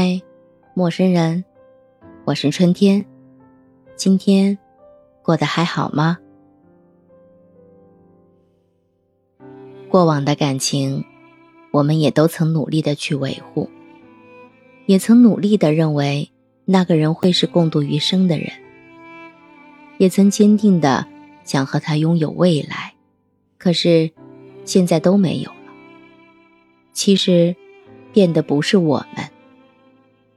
嗨，陌生人，我是春天。今天过得还好吗？过往的感情，我们也都曾努力的去维护，也曾努力的认为那个人会是共度余生的人，也曾坚定的想和他拥有未来。可是，现在都没有了。其实，变的不是我们。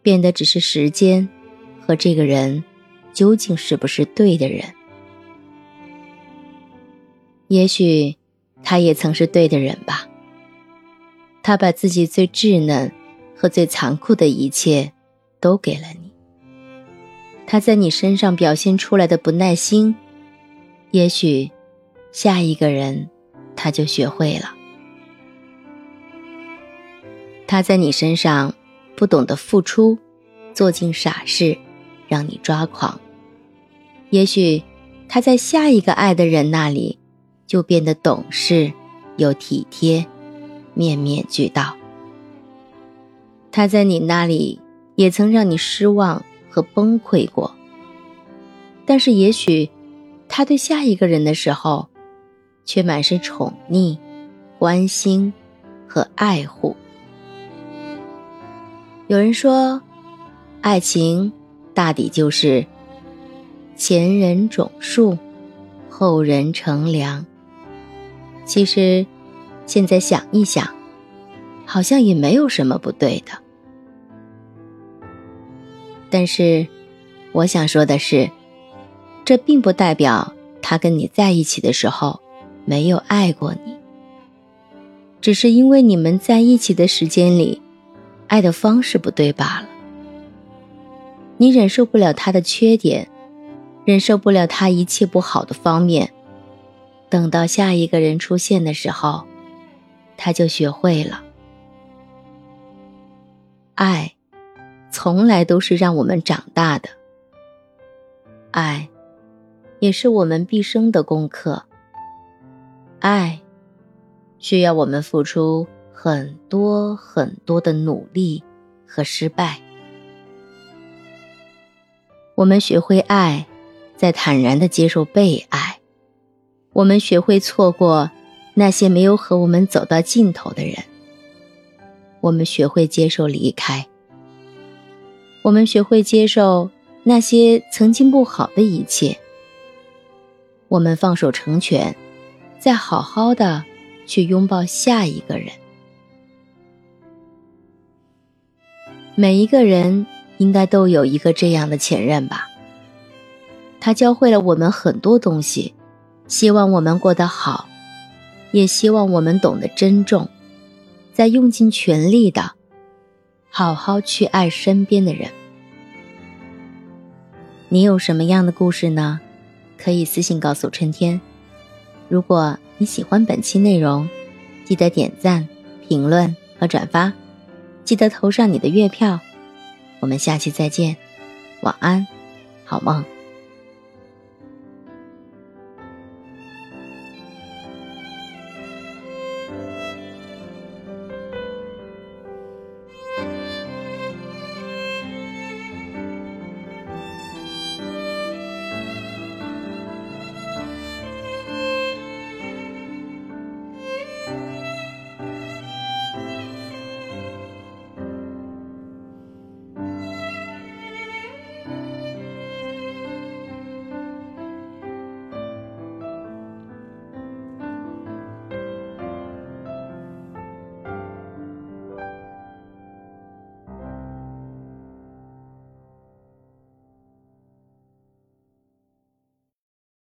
变的只是时间，和这个人究竟是不是对的人？也许他也曾是对的人吧。他把自己最稚嫩和最残酷的一切都给了你。他在你身上表现出来的不耐心，也许下一个人他就学会了。他在你身上。不懂得付出，做尽傻事，让你抓狂。也许他在下一个爱的人那里，就变得懂事又体贴，面面俱到。他在你那里也曾让你失望和崩溃过。但是也许他对下一个人的时候，却满是宠溺、关心和爱护。有人说，爱情大抵就是前人种树，后人乘凉。其实，现在想一想，好像也没有什么不对的。但是，我想说的是，这并不代表他跟你在一起的时候没有爱过你，只是因为你们在一起的时间里。爱的方式不对罢了。你忍受不了他的缺点，忍受不了他一切不好的方面。等到下一个人出现的时候，他就学会了。爱，从来都是让我们长大的。爱，也是我们毕生的功课。爱，需要我们付出。很多很多的努力和失败，我们学会爱，在坦然的接受被爱；我们学会错过那些没有和我们走到尽头的人；我们学会接受离开；我们学会接受那些曾经不好的一切；我们放手成全，再好好的去拥抱下一个人。每一个人应该都有一个这样的前任吧。他教会了我们很多东西，希望我们过得好，也希望我们懂得珍重，在用尽全力的好好去爱身边的人。你有什么样的故事呢？可以私信告诉春天。如果你喜欢本期内容，记得点赞、评论和转发。记得投上你的月票，我们下期再见，晚安，好梦。